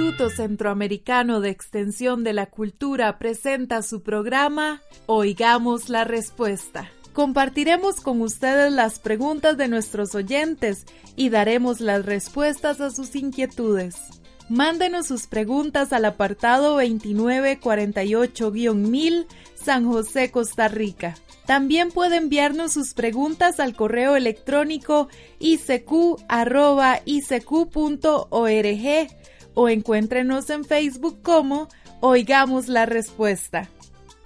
Instituto Centroamericano de Extensión de la Cultura presenta su programa Oigamos la Respuesta. Compartiremos con ustedes las preguntas de nuestros oyentes y daremos las respuestas a sus inquietudes. Mándenos sus preguntas al apartado 2948-1000 San José, Costa Rica. También puede enviarnos sus preguntas al correo electrónico icq.org o encuéntrenos en Facebook como Oigamos la Respuesta.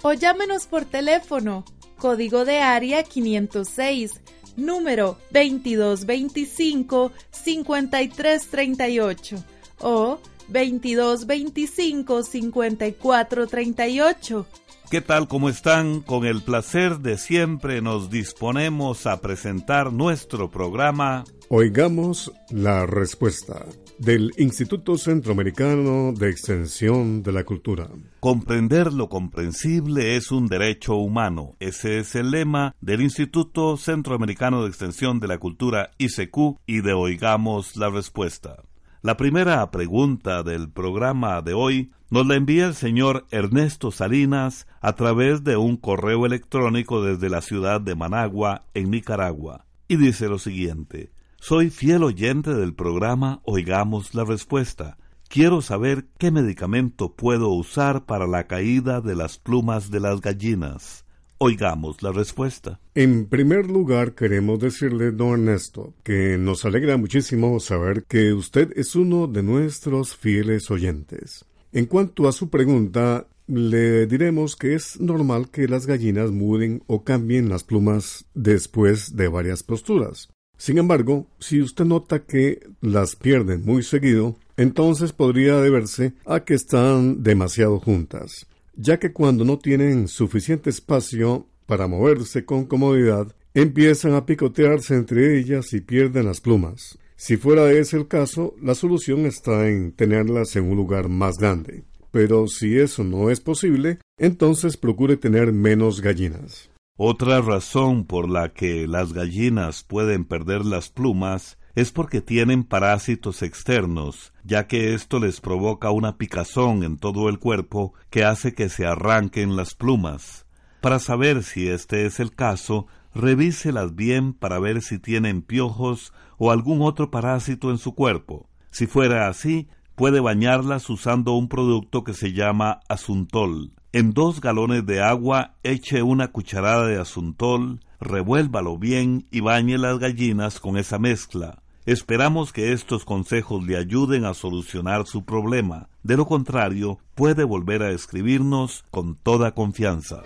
O llámenos por teléfono, código de área 506, número 2225-5338 o 2225-5438. ¿Qué tal? ¿Cómo están? Con el placer de siempre nos disponemos a presentar nuestro programa Oigamos la respuesta del Instituto Centroamericano de Extensión de la Cultura. Comprender lo comprensible es un derecho humano. Ese es el lema del Instituto Centroamericano de Extensión de la Cultura ICQ y de Oigamos la Respuesta. La primera pregunta del programa de hoy nos la envía el señor Ernesto Salinas a través de un correo electrónico desde la ciudad de Managua, en Nicaragua, y dice lo siguiente. Soy fiel oyente del programa Oigamos la Respuesta. Quiero saber qué medicamento puedo usar para la caída de las plumas de las gallinas. Oigamos la respuesta. En primer lugar, queremos decirle, don Ernesto, que nos alegra muchísimo saber que usted es uno de nuestros fieles oyentes. En cuanto a su pregunta, le diremos que es normal que las gallinas muden o cambien las plumas después de varias posturas. Sin embargo, si usted nota que las pierden muy seguido, entonces podría deberse a que están demasiado juntas, ya que cuando no tienen suficiente espacio para moverse con comodidad, empiezan a picotearse entre ellas y pierden las plumas. Si fuera ese el caso, la solución está en tenerlas en un lugar más grande. Pero si eso no es posible, entonces procure tener menos gallinas. Otra razón por la que las gallinas pueden perder las plumas es porque tienen parásitos externos, ya que esto les provoca una picazón en todo el cuerpo que hace que se arranquen las plumas. Para saber si este es el caso, revíselas bien para ver si tienen piojos o algún otro parásito en su cuerpo. Si fuera así, puede bañarlas usando un producto que se llama asuntol. En dos galones de agua eche una cucharada de asuntol, revuélvalo bien y bañe las gallinas con esa mezcla. Esperamos que estos consejos le ayuden a solucionar su problema. De lo contrario, puede volver a escribirnos con toda confianza.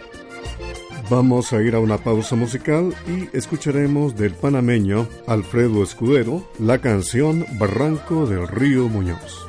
Vamos a ir a una pausa musical y escucharemos del panameño Alfredo Escudero la canción Barranco del Río Muñoz.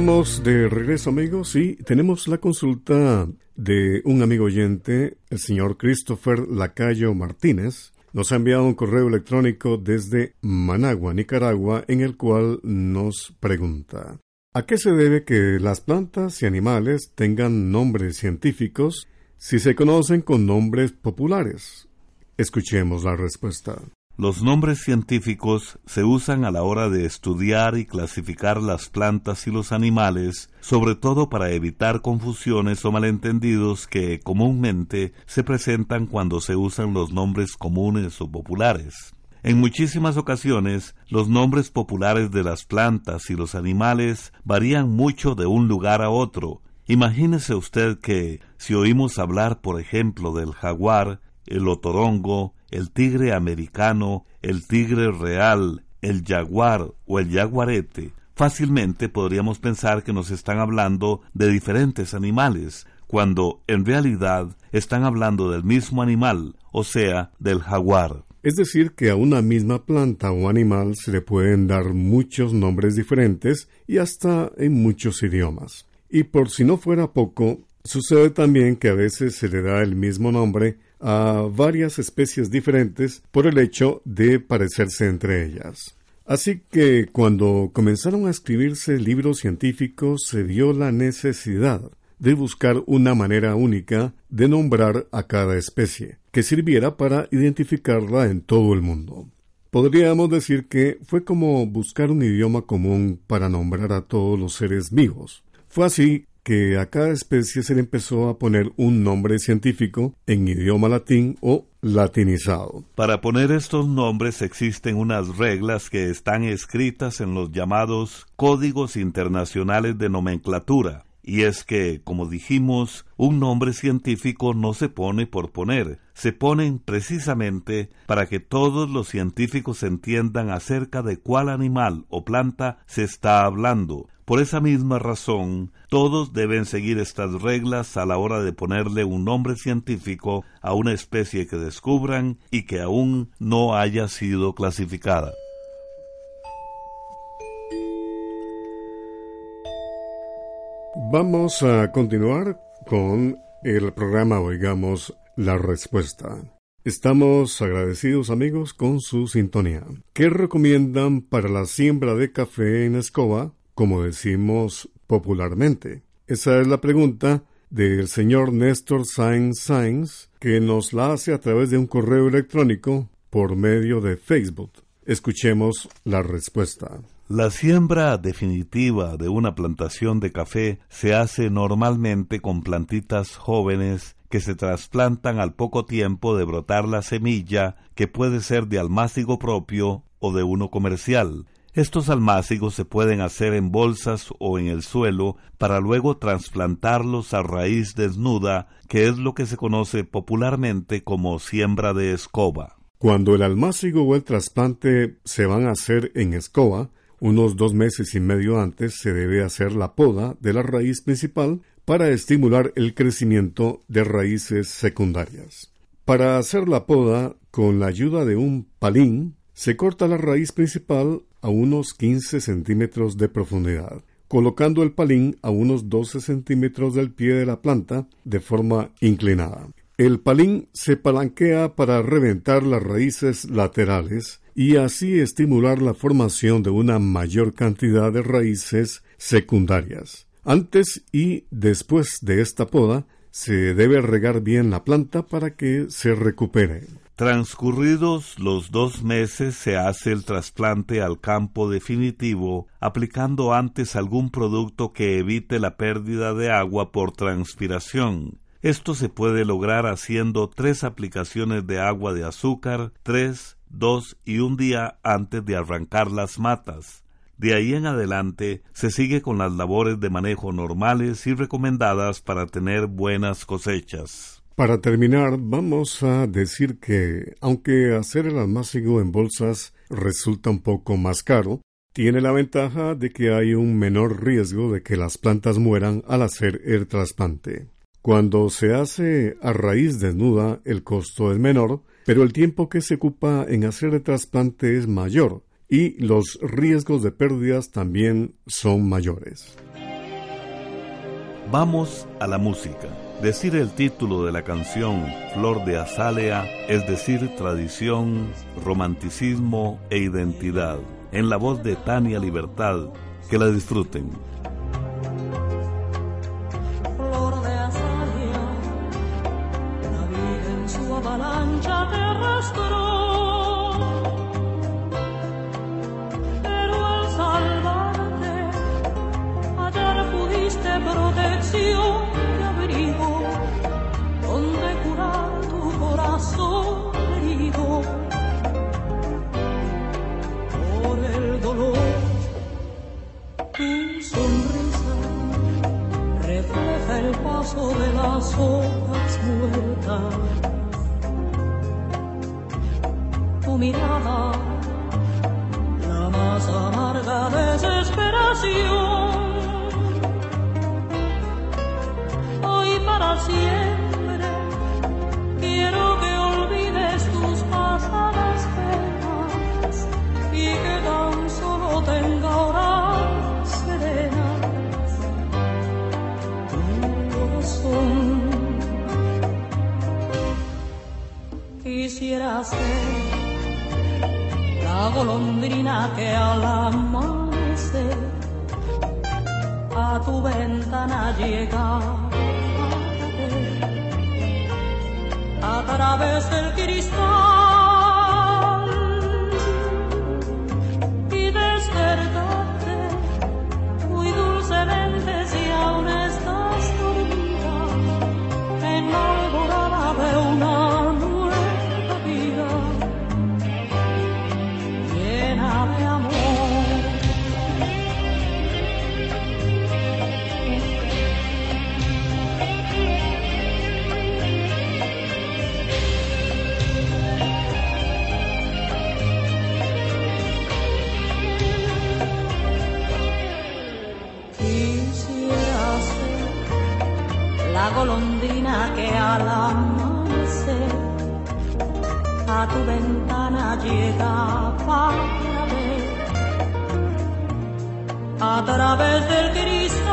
Estamos de regreso amigos y tenemos la consulta de un amigo oyente, el señor Christopher Lacayo Martínez. Nos ha enviado un correo electrónico desde Managua, Nicaragua, en el cual nos pregunta ¿A qué se debe que las plantas y animales tengan nombres científicos si se conocen con nombres populares? Escuchemos la respuesta. Los nombres científicos se usan a la hora de estudiar y clasificar las plantas y los animales, sobre todo para evitar confusiones o malentendidos que comúnmente se presentan cuando se usan los nombres comunes o populares. En muchísimas ocasiones, los nombres populares de las plantas y los animales varían mucho de un lugar a otro. Imagínese usted que, si oímos hablar, por ejemplo, del jaguar, el otorongo, el tigre americano, el tigre real, el jaguar o el jaguarete, fácilmente podríamos pensar que nos están hablando de diferentes animales, cuando en realidad están hablando del mismo animal, o sea, del jaguar. Es decir, que a una misma planta o animal se le pueden dar muchos nombres diferentes y hasta en muchos idiomas. Y por si no fuera poco, sucede también que a veces se le da el mismo nombre a varias especies diferentes por el hecho de parecerse entre ellas. Así que cuando comenzaron a escribirse libros científicos se vio la necesidad de buscar una manera única de nombrar a cada especie, que sirviera para identificarla en todo el mundo. Podríamos decir que fue como buscar un idioma común para nombrar a todos los seres vivos. Fue así que a cada especie se le empezó a poner un nombre científico en idioma latín o latinizado. Para poner estos nombres existen unas reglas que están escritas en los llamados Códigos Internacionales de Nomenclatura. Y es que, como dijimos, un nombre científico no se pone por poner, se ponen precisamente para que todos los científicos entiendan acerca de cuál animal o planta se está hablando, por esa misma razón, todos deben seguir estas reglas a la hora de ponerle un nombre científico a una especie que descubran y que aún no haya sido clasificada. Vamos a continuar con el programa Oigamos la Respuesta. Estamos agradecidos amigos con su sintonía. ¿Qué recomiendan para la siembra de café en escoba como decimos popularmente? Esa es la pregunta del señor Néstor Sainz Sainz, que nos la hace a través de un correo electrónico por medio de Facebook. Escuchemos la respuesta. La siembra definitiva de una plantación de café se hace normalmente con plantitas jóvenes que se trasplantan al poco tiempo de brotar la semilla, que puede ser de almácigo propio o de uno comercial. Estos almácigos se pueden hacer en bolsas o en el suelo para luego trasplantarlos a raíz desnuda, que es lo que se conoce popularmente como siembra de escoba. Cuando el almácigo o el trasplante se van a hacer en escoba, unos dos meses y medio antes se debe hacer la poda de la raíz principal para estimular el crecimiento de raíces secundarias. Para hacer la poda, con la ayuda de un palín, se corta la raíz principal a unos 15 centímetros de profundidad, colocando el palín a unos 12 centímetros del pie de la planta de forma inclinada. El palín se palanquea para reventar las raíces laterales y así estimular la formación de una mayor cantidad de raíces secundarias. Antes y después de esta poda, se debe regar bien la planta para que se recupere. Transcurridos los dos meses se hace el trasplante al campo definitivo, aplicando antes algún producto que evite la pérdida de agua por transpiración. Esto se puede lograr haciendo tres aplicaciones de agua de azúcar, tres, dos y un día antes de arrancar las matas. De ahí en adelante se sigue con las labores de manejo normales y recomendadas para tener buenas cosechas. Para terminar, vamos a decir que, aunque hacer el almácigo en bolsas resulta un poco más caro, tiene la ventaja de que hay un menor riesgo de que las plantas mueran al hacer el trasplante. Cuando se hace a raíz desnuda, el costo es menor, pero el tiempo que se ocupa en hacer el trasplante es mayor, y los riesgos de pérdidas también son mayores. Vamos a la música. Decir el título de la canción Flor de Azalea es decir tradición, romanticismo e identidad. En la voz de Tania Libertad, que la disfruten. Flor de la vida en su avalancha. El paso de las hojas muertas. Tu mirada, la más amarga desesperación. Quisiera ser la golondrina que al amanecer a tu ventana llega a través del cristal la golondrina que al amanecer a tu ventana llega para a través del cristal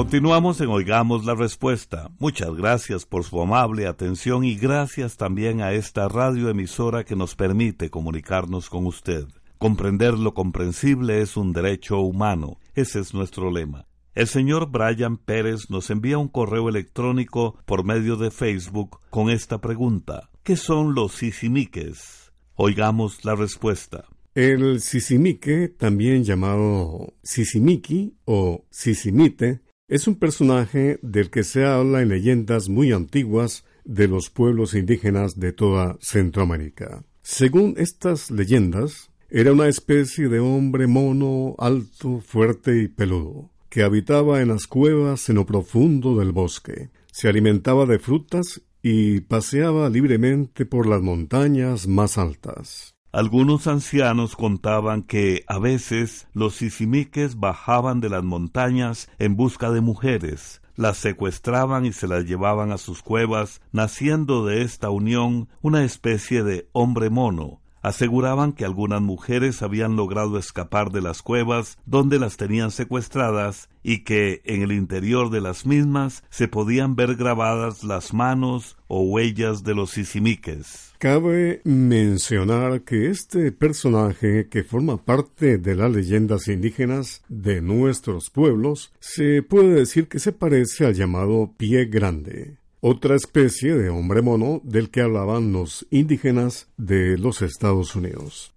Continuamos en Oigamos la Respuesta. Muchas gracias por su amable atención y gracias también a esta radioemisora que nos permite comunicarnos con usted. Comprender lo comprensible es un derecho humano. Ese es nuestro lema. El señor Brian Pérez nos envía un correo electrónico por medio de Facebook con esta pregunta. ¿Qué son los sisimiques? Oigamos la respuesta. El sisimique, también llamado sisimiki o sisimite, es un personaje del que se habla en leyendas muy antiguas de los pueblos indígenas de toda Centroamérica. Según estas leyendas, era una especie de hombre mono, alto, fuerte y peludo, que habitaba en las cuevas en lo profundo del bosque. Se alimentaba de frutas y paseaba libremente por las montañas más altas. Algunos ancianos contaban que a veces los sisimiques bajaban de las montañas en busca de mujeres, las secuestraban y se las llevaban a sus cuevas, naciendo de esta unión una especie de hombre mono. Aseguraban que algunas mujeres habían logrado escapar de las cuevas donde las tenían secuestradas y que en el interior de las mismas se podían ver grabadas las manos o huellas de los sisimiques. Cabe mencionar que este personaje que forma parte de las leyendas indígenas de nuestros pueblos se puede decir que se parece al llamado pie grande, otra especie de hombre mono del que hablaban los indígenas de los Estados Unidos.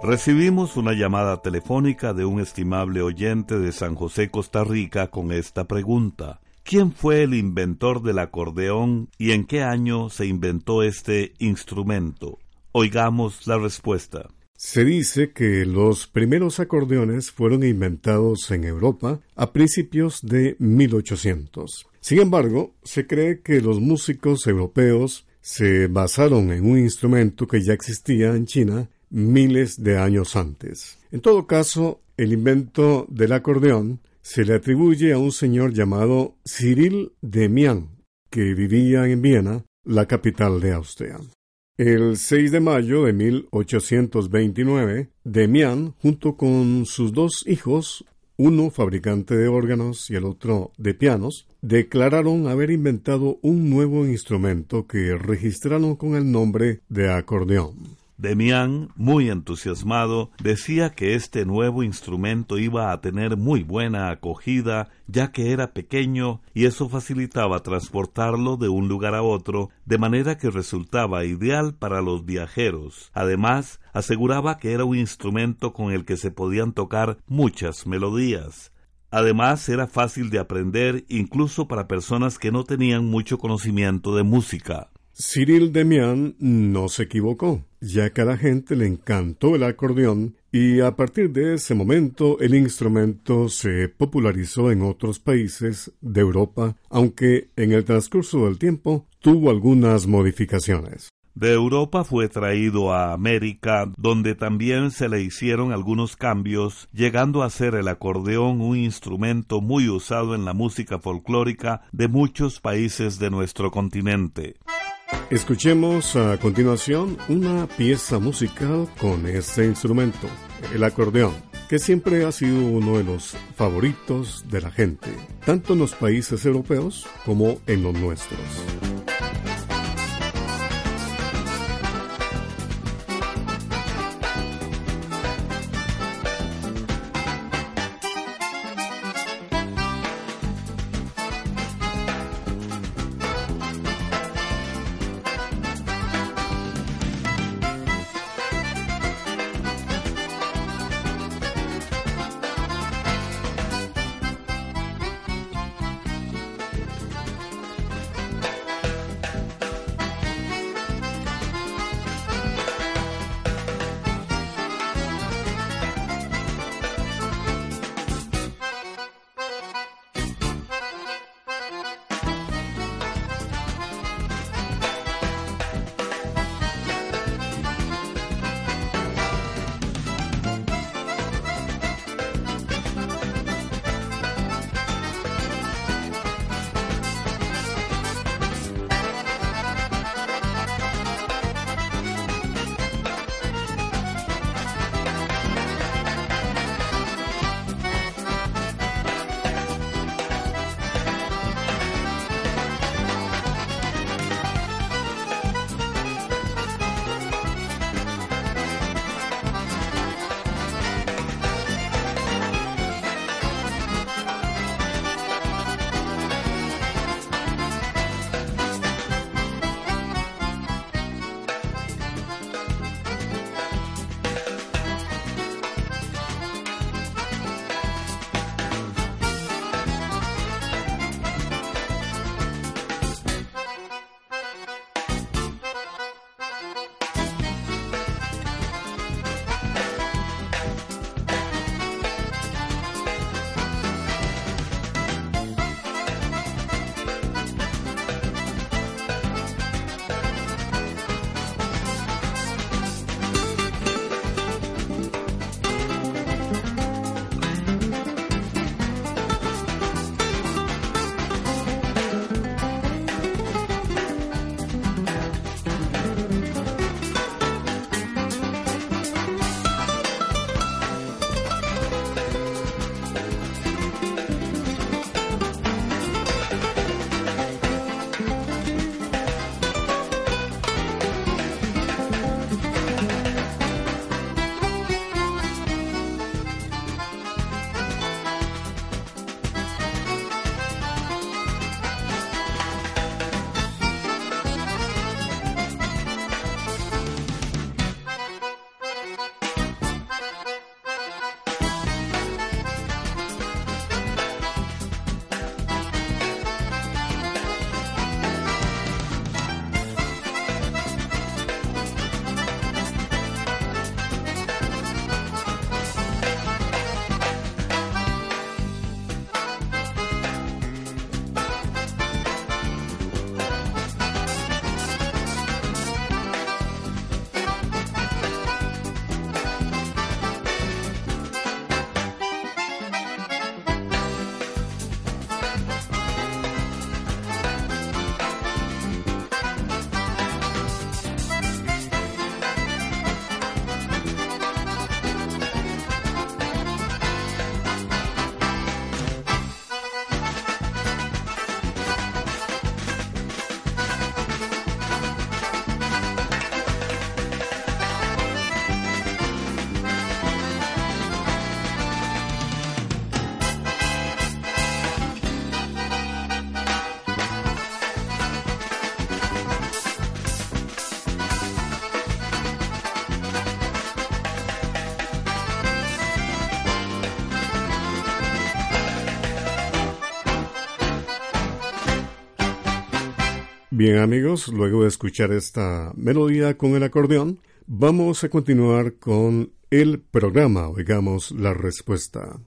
Recibimos una llamada telefónica de un estimable oyente de San José, Costa Rica, con esta pregunta. ¿Quién fue el inventor del acordeón y en qué año se inventó este instrumento? Oigamos la respuesta. Se dice que los primeros acordeones fueron inventados en Europa a principios de 1800. Sin embargo, se cree que los músicos europeos se basaron en un instrumento que ya existía en China miles de años antes. En todo caso, el invento del acordeón se le atribuye a un señor llamado Cyril Demian, que vivía en Viena, la capital de Austria. El 6 de mayo de 1829, Demian, junto con sus dos hijos, uno fabricante de órganos y el otro de pianos, declararon haber inventado un nuevo instrumento que registraron con el nombre de acordeón. Demián, muy entusiasmado, decía que este nuevo instrumento iba a tener muy buena acogida, ya que era pequeño y eso facilitaba transportarlo de un lugar a otro, de manera que resultaba ideal para los viajeros. Además, aseguraba que era un instrumento con el que se podían tocar muchas melodías. Además, era fácil de aprender incluso para personas que no tenían mucho conocimiento de música. Cyril Demian no se equivocó, ya que a la gente le encantó el acordeón y a partir de ese momento el instrumento se popularizó en otros países de Europa, aunque en el transcurso del tiempo tuvo algunas modificaciones. De Europa fue traído a América, donde también se le hicieron algunos cambios, llegando a ser el acordeón un instrumento muy usado en la música folclórica de muchos países de nuestro continente. Escuchemos a continuación una pieza musical con este instrumento, el acordeón, que siempre ha sido uno de los favoritos de la gente, tanto en los países europeos como en los nuestros. Bien amigos, luego de escuchar esta melodía con el acordeón, vamos a continuar con el programa, oigamos la respuesta.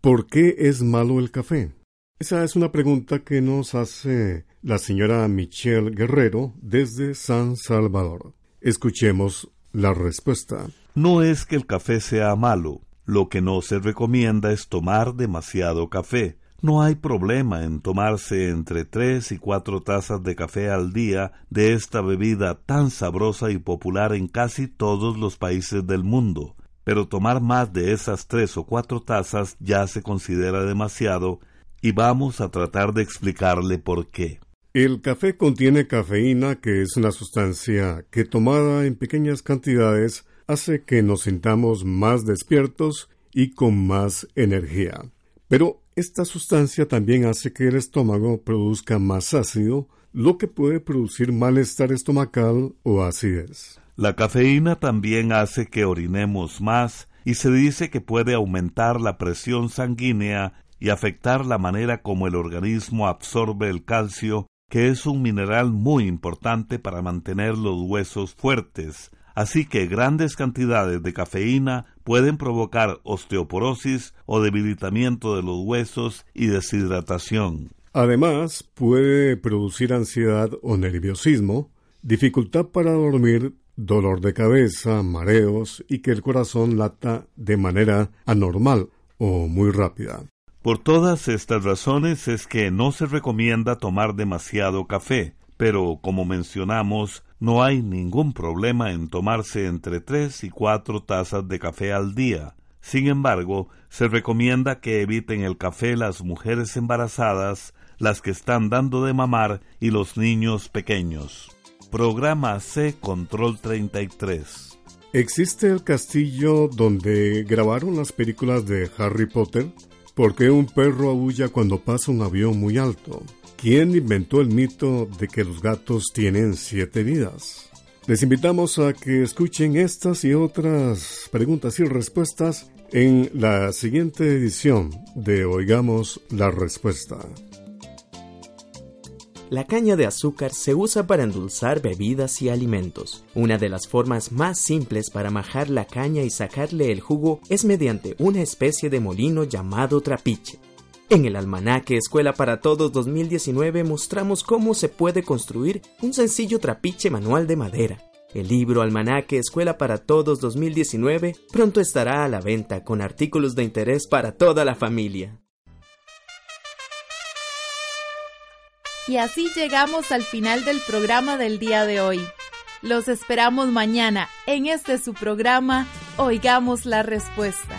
¿Por qué es malo el café? Esa es una pregunta que nos hace la señora Michelle Guerrero desde San Salvador. Escuchemos la respuesta. No es que el café sea malo, lo que no se recomienda es tomar demasiado café. No hay problema en tomarse entre tres y cuatro tazas de café al día de esta bebida tan sabrosa y popular en casi todos los países del mundo, pero tomar más de esas tres o cuatro tazas ya se considera demasiado y vamos a tratar de explicarle por qué. El café contiene cafeína, que es una sustancia que tomada en pequeñas cantidades hace que nos sintamos más despiertos y con más energía. Pero esta sustancia también hace que el estómago produzca más ácido, lo que puede producir malestar estomacal o acidez. La cafeína también hace que orinemos más y se dice que puede aumentar la presión sanguínea y afectar la manera como el organismo absorbe el calcio, que es un mineral muy importante para mantener los huesos fuertes, Así que grandes cantidades de cafeína pueden provocar osteoporosis o debilitamiento de los huesos y deshidratación. Además, puede producir ansiedad o nerviosismo, dificultad para dormir, dolor de cabeza, mareos y que el corazón lata de manera anormal o muy rápida. Por todas estas razones es que no se recomienda tomar demasiado café, pero como mencionamos, no hay ningún problema en tomarse entre tres y cuatro tazas de café al día. Sin embargo, se recomienda que eviten el café las mujeres embarazadas, las que están dando de mamar y los niños pequeños. Programa C Control 33. ¿Existe el castillo donde grabaron las películas de Harry Potter? ¿Por qué un perro aúlla cuando pasa un avión muy alto? ¿Quién inventó el mito de que los gatos tienen siete vidas? Les invitamos a que escuchen estas y otras preguntas y respuestas en la siguiente edición de Oigamos la Respuesta. La caña de azúcar se usa para endulzar bebidas y alimentos. Una de las formas más simples para majar la caña y sacarle el jugo es mediante una especie de molino llamado trapiche. En el almanaque Escuela para Todos 2019 mostramos cómo se puede construir un sencillo trapiche manual de madera. El libro Almanaque Escuela para Todos 2019 pronto estará a la venta con artículos de interés para toda la familia. Y así llegamos al final del programa del día de hoy. Los esperamos mañana en este su programa Oigamos la Respuesta.